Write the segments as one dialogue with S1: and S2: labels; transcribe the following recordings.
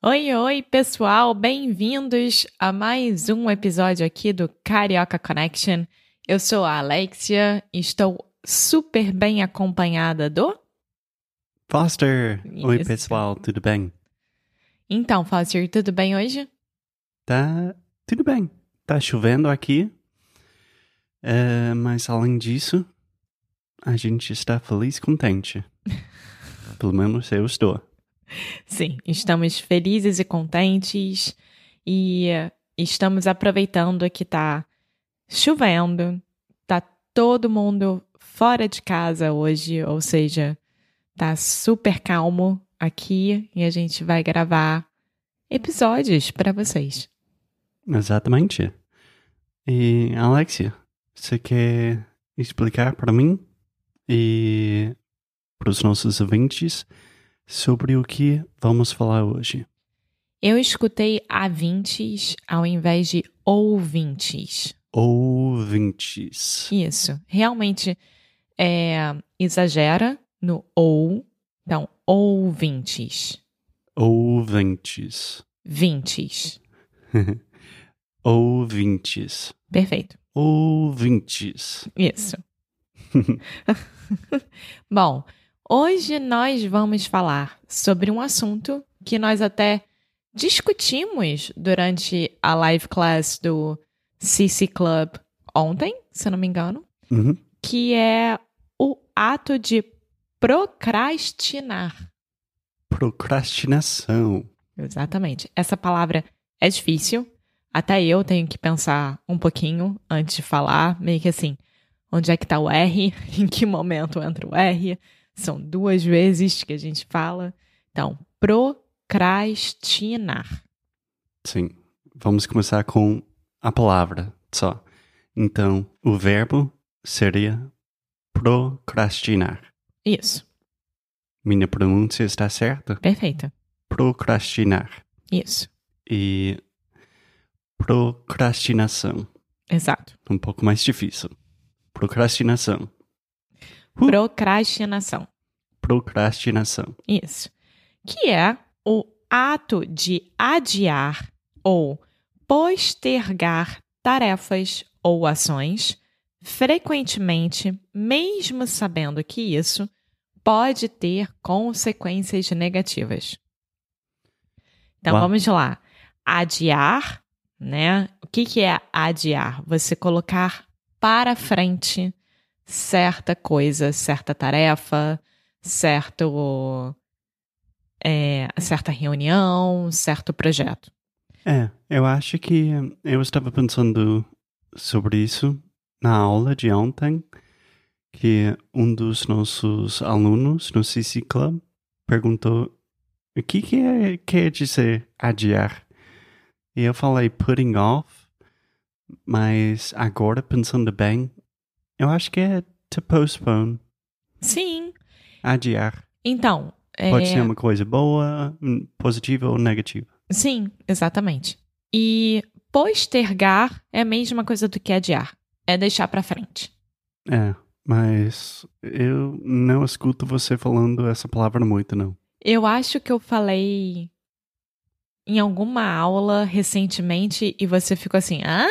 S1: Oi, oi, pessoal, bem-vindos a mais um episódio aqui do Carioca Connection. Eu sou a Alexia e estou super bem acompanhada do.
S2: Foster! Oi,
S1: Isso.
S2: pessoal, tudo bem?
S1: Então, Foster, tudo bem hoje?
S2: Tá tudo bem. Tá chovendo aqui. É, mas além disso, a gente está feliz e contente. Pelo menos eu estou.
S1: Sim, estamos felizes e contentes e estamos aproveitando que tá chovendo, tá todo mundo fora de casa hoje, ou seja, tá super calmo aqui e a gente vai gravar episódios para vocês.
S2: Exatamente. E, Alexia, você quer explicar para mim e para os nossos ouvintes sobre o que vamos falar hoje?
S1: Eu escutei ouvintes ao invés de ouvintes.
S2: Ouvintes.
S1: Isso, realmente é, exagera no ou, então ouvintes,
S2: Ouvintes.
S1: vintes,
S2: Ouvintes.
S1: perfeito,
S2: Ouvintes.
S1: isso. Bom, hoje nós vamos falar sobre um assunto que nós até discutimos durante a live class do CC Club ontem, se eu não me engano.
S2: Uhum.
S1: que é o ato de procrastinar.
S2: Procrastinação.
S1: Exatamente. Essa palavra é difícil. Até eu tenho que pensar um pouquinho antes de falar, meio que assim, onde é que tá o R? Em que momento entra o R? São duas vezes que a gente fala. Então, procrastinar.
S2: Sim. Vamos começar com a palavra só. Então, o verbo seria procrastinar.
S1: Isso.
S2: Minha pronúncia está certa?
S1: Perfeito.
S2: Procrastinar.
S1: Isso.
S2: E procrastinação.
S1: Exato.
S2: Um pouco mais difícil. Procrastinação.
S1: Procrastinação.
S2: Procrastinação.
S1: Isso. Que é o ato de adiar ou postergar tarefas ou ações, frequentemente, mesmo sabendo que isso pode ter consequências negativas. Então
S2: Uau.
S1: vamos lá. Adiar, né? O que, que é adiar? Você colocar para frente certa coisa, certa tarefa, certo é, certa reunião, certo projeto.
S2: É, eu acho que eu estava pensando sobre isso na aula de ontem, que um dos nossos alunos no CC Club perguntou o que, que é, quer dizer adiar. E eu falei putting off, mas agora pensando bem, eu acho que é to postpone,
S1: Sim.
S2: adiar.
S1: Então, é,
S2: Pode ser uma coisa boa, hum, positiva ou negativa.
S1: sim, exatamente. E postergar é a mesma coisa do que adiar. É deixar para frente.
S2: É, mas eu não escuto você falando essa palavra muito, não.
S1: Eu acho que eu falei em alguma aula recentemente e você ficou assim, hã?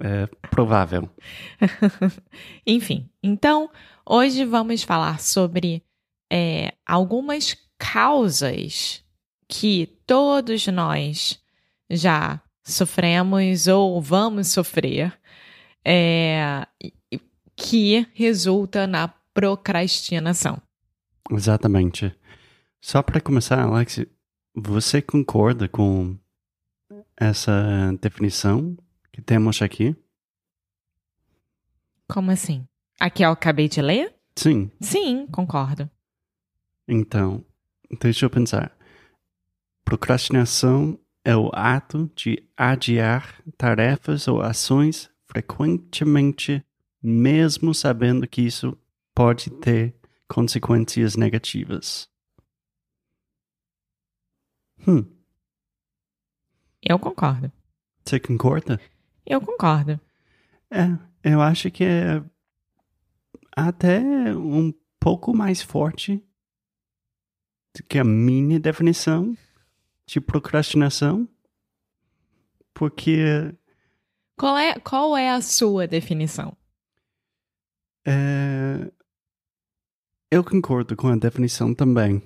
S2: É provável.
S1: Enfim, então hoje vamos falar sobre é, algumas causas que todos nós já sofremos ou vamos sofrer é, que resulta na procrastinação.
S2: Exatamente. Só para começar, Alex, você concorda com essa definição que temos aqui?
S1: Como assim? A que eu acabei de ler?
S2: Sim.
S1: Sim, concordo.
S2: Então, deixa eu pensar. Procrastinação é o ato de adiar tarefas ou ações frequentemente, mesmo sabendo que isso pode ter consequências negativas. Hum.
S1: Eu concordo.
S2: Você concorda?
S1: Eu concordo.
S2: É, eu acho que é até um pouco mais forte do que a minha definição de procrastinação, porque
S1: Qual é, qual é a sua definição?
S2: é, eu concordo com a definição também.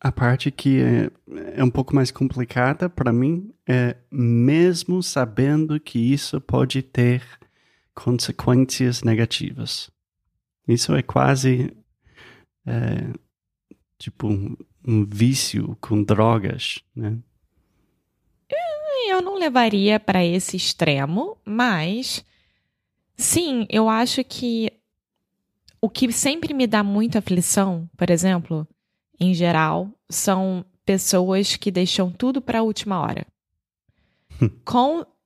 S2: A parte que é, é um pouco mais complicada para mim é mesmo sabendo que isso pode ter consequências negativas. Isso é quase é, tipo um, um vício com drogas, né?
S1: Eu não levaria para esse extremo, mas sim, eu acho que o que sempre me dá muita aflição, por exemplo, em geral, são pessoas que deixam tudo para a última hora.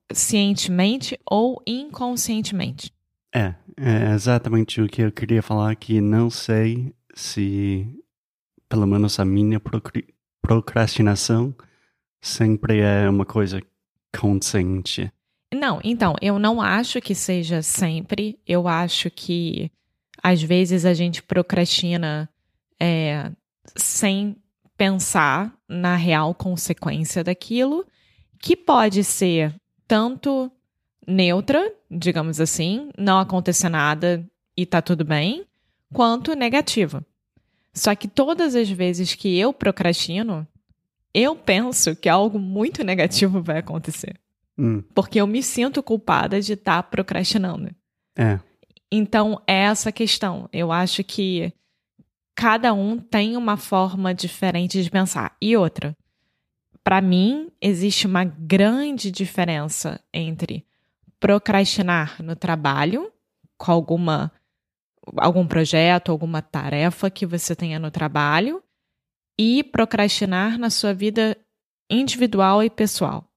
S1: Conscientemente ou inconscientemente.
S2: É, é exatamente o que eu queria falar que não sei se pelo menos a minha procrastinação sempre é uma coisa consciente.
S1: Não, então, eu não acho que seja sempre. Eu acho que às vezes a gente procrastina é, sem pensar na real consequência daquilo, que pode ser tanto neutra, digamos assim, não acontecer nada e tá tudo bem, quanto negativa. Só que todas as vezes que eu procrastino, eu penso que algo muito negativo vai acontecer.
S2: Hum,
S1: Porque eu me sinto culpada de estar procrastinando.
S2: é,
S1: Então, é essa questão. Eu acho que cada um tem uma forma diferente de pensar. E outra, para mim, existe uma grande diferença entre procrastinar no trabalho, com alguma algum projeto, alguma tarefa que você tenha no trabalho, e procrastinar na sua vida individual e pessoal.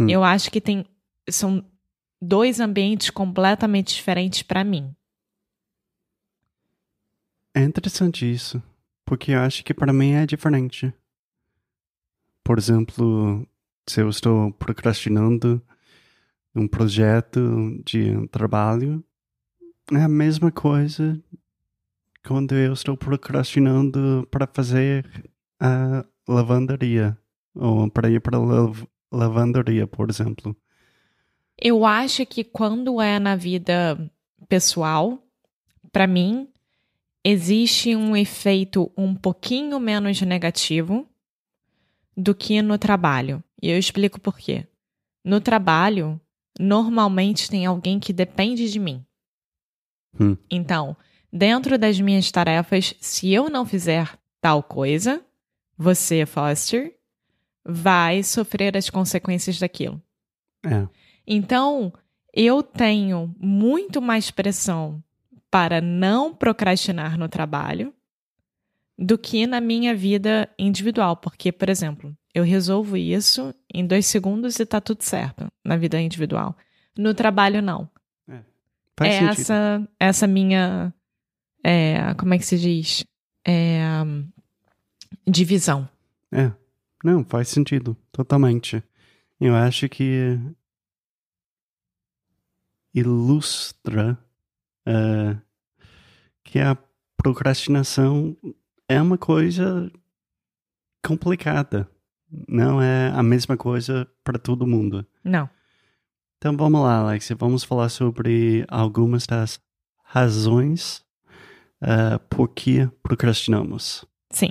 S2: Hum.
S1: Eu acho que tem são dois ambientes completamente diferentes para mim.
S2: é interessante isso, porque eu acho que para mim é diferente. Por exemplo, se eu estou procrastinando um projeto de trabalho, é a mesma coisa quando eu estou procrastinando para fazer a lavanderia ou para ir para lav- lavanderia, por exemplo.
S1: Eu acho que quando é na vida pessoal, para mim, existe um efeito um pouquinho menos negativo do que no trabalho. E eu explico por quê. No trabalho, normalmente tem alguém que depende de mim.
S2: Hum.
S1: Então, dentro das minhas tarefas, se eu não fizer tal coisa, você, Foster, vai sofrer as consequências daquilo.
S2: É,
S1: Então, eu tenho muito mais pressão para não procrastinar no trabalho do que na minha vida individual. Porque, por exemplo, eu resolvo isso em dois segundos e tá tudo certo na vida individual. No trabalho, não.
S2: faz
S1: é
S2: sentido.
S1: essa, essa minha. é, como é que se diz? É, divisão.
S2: É, não, faz sentido, totalmente. Eu acho que ilustra eh, que a procrastinação é uma coisa complicada. Não é a mesma coisa para todo mundo.
S1: Não.
S2: Então vamos lá, Alexia. Vamos falar sobre algumas das razões eh, por que procrastinamos.
S1: Sim.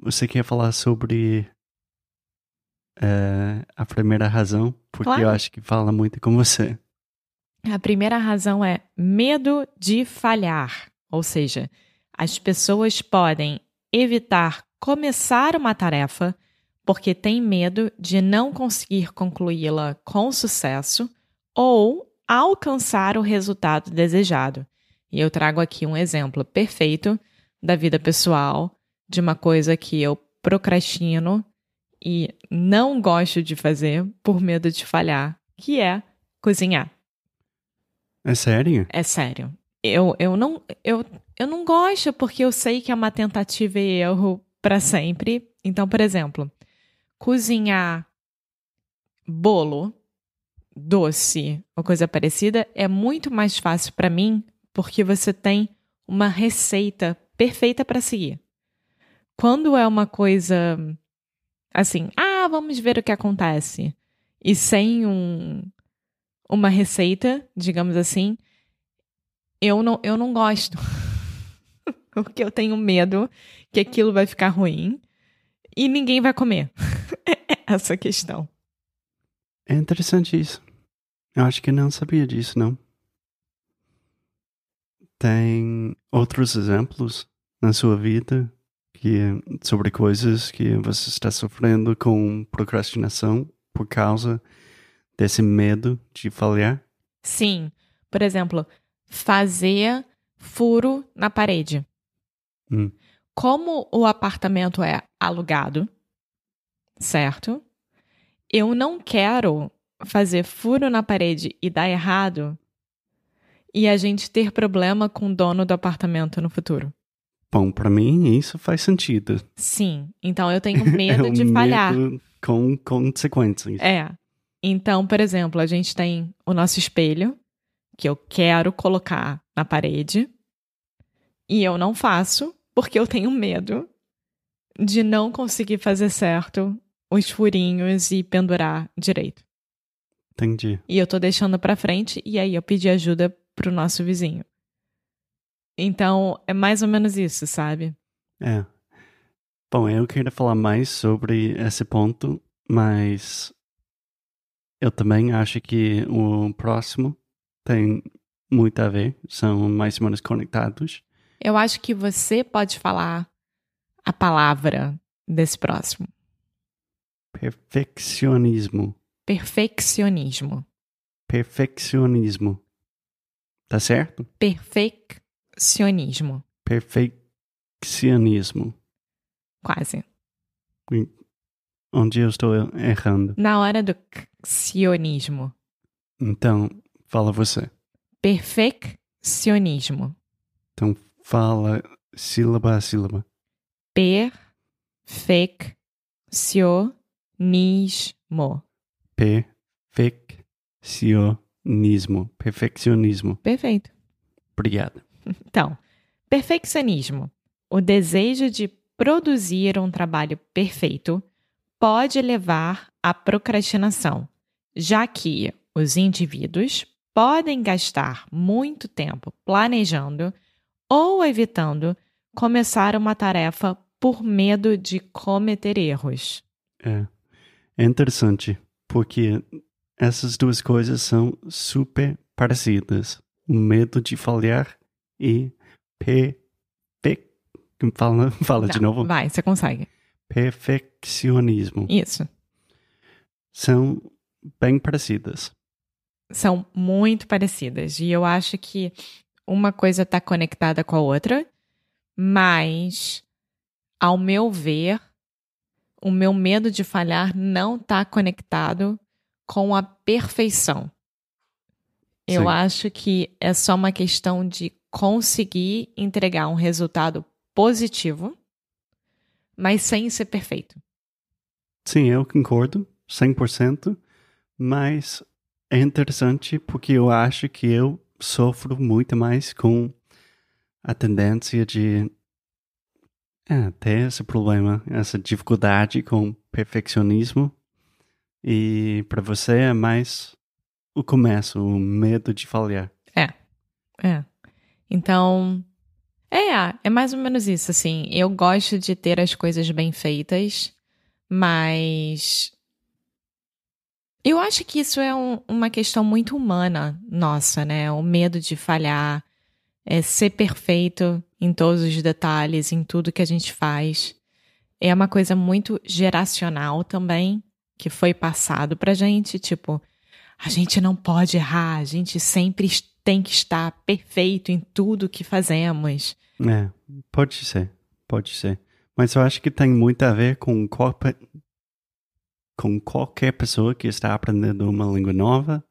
S2: Você quer falar sobre eh, a primeira razão? Porque
S1: Claro.
S2: eu acho que fala muito com você.
S1: A primeira razão é medo de falhar, ou seja, as pessoas podem evitar começar uma tarefa porque têm medo de não conseguir concluí-la com sucesso ou alcançar o resultado desejado. E eu trago aqui um exemplo perfeito da vida pessoal de uma coisa que eu procrastino e não gosto de fazer por medo de falhar, que é cozinhar.
S2: É sério?
S1: É sério. Eu, eu, não, eu, eu não gosto porque eu sei que é uma tentativa e erro para sempre. Então, por exemplo, cozinhar bolo, doce ou coisa parecida é muito mais fácil para mim porque você tem uma receita perfeita para seguir. Quando é uma coisa assim, ah, vamos ver o que acontece, e sem um, uma receita, digamos assim, eu não, eu não gosto. Porque eu tenho medo que aquilo vai ficar ruim e ninguém vai comer. essa questão.
S2: É interessante isso. Eu acho que não sabia disso, não. Tem outros exemplos na sua vida que sobre coisas que você está sofrendo com procrastinação por causa desse medo de falhar?
S1: Sim. Por exemplo, fazer furo na parede.
S2: Hum.
S1: Como o apartamento é alugado, certo? Eu não quero fazer furo na parede e dar errado e a gente ter problema com o dono do apartamento no futuro.
S2: Bom, para mim isso faz sentido.
S1: Sim, então eu tenho medo
S2: é um
S1: de falhar.
S2: Medo com consequências.
S1: É. Então, por exemplo, a gente tem o nosso espelho, que eu quero colocar na parede, e eu não faço, porque eu tenho medo de não conseguir fazer certo os furinhos e pendurar direito.
S2: Entendi.
S1: E eu tô deixando pra frente, e aí eu pedi ajuda pro nosso vizinho. Então, é mais ou menos isso, sabe?
S2: É. Bom, eu queria falar mais sobre esse ponto, mas eu também acho que o próximo tem muito a ver, são mais ou menos conectados.
S1: Eu acho que você pode falar a palavra desse próximo.
S2: Perfeccionismo.
S1: Perfeccionismo.
S2: Perfeccionismo. Tá certo?
S1: Perfeccionismo.
S2: Perfeccionismo.
S1: Quase.
S2: Onde eu estou errando?
S1: Na hora do sionismo.
S2: Então, fala você.
S1: Perfeccionismo.
S2: Então, fala sílaba a sílaba.
S1: Perfeccionismo.
S2: Perfeccionismo. Perfeccionismo.
S1: Perfeito.
S2: Obrigado.
S1: Então, perfeccionismo. O desejo de produzir um trabalho perfeito pode levar à procrastinação, já que os indivíduos podem gastar muito tempo planejando ou evitando começar uma tarefa por medo de cometer erros.
S2: É, é interessante, porque essas duas coisas são super parecidas. O medo de falhar e perfec... Fala, fala
S1: Não,
S2: de novo.
S1: Vai, você consegue.
S2: Perfeccionismo.
S1: Isso.
S2: São bem parecidas.
S1: São muito parecidas. E eu acho que uma coisa está conectada com a outra, mas, ao meu ver, o meu medo de falhar não está conectado com a perfeição. Eu
S2: Sim.
S1: acho que é só uma questão de conseguir entregar um resultado positivo, mas sem ser perfeito.
S2: Sim, eu concordo 100%, mas é interessante porque eu acho que eu sofro muito mais com a tendência de é, ter esse problema, essa dificuldade com perfeccionismo. E para você é mais o começo, o medo de falhar.
S1: É. Então, é, é mais ou menos isso, assim. Eu gosto de ter as coisas bem feitas, mas Eu acho que isso é um, uma questão muito humana nossa, né? O medo de falhar, é ser perfeito em todos os detalhes, em tudo que a gente faz. É uma coisa muito geracional também, que foi passado pra gente, tipo, a gente não pode errar, a gente sempre tem que estar perfeito em tudo que fazemos.
S2: É, pode ser, pode ser. Mas eu acho que tem muito a ver com qualquer, com qualquer pessoa que está aprendendo uma língua nova,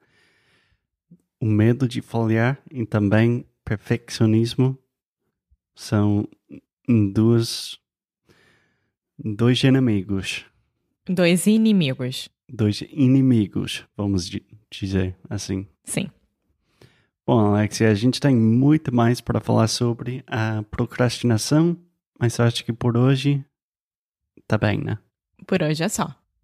S2: o medo de falhar e também perfeccionismo são duas dois inimigos.
S1: Dois inimigos.
S2: Dois inimigos, vamos dizer assim.
S1: Sim.
S2: Bom, Alexia, a gente tem muito mais para falar sobre a procrastinação, mas acho que por hoje tá bem, né?
S1: Por hoje é só.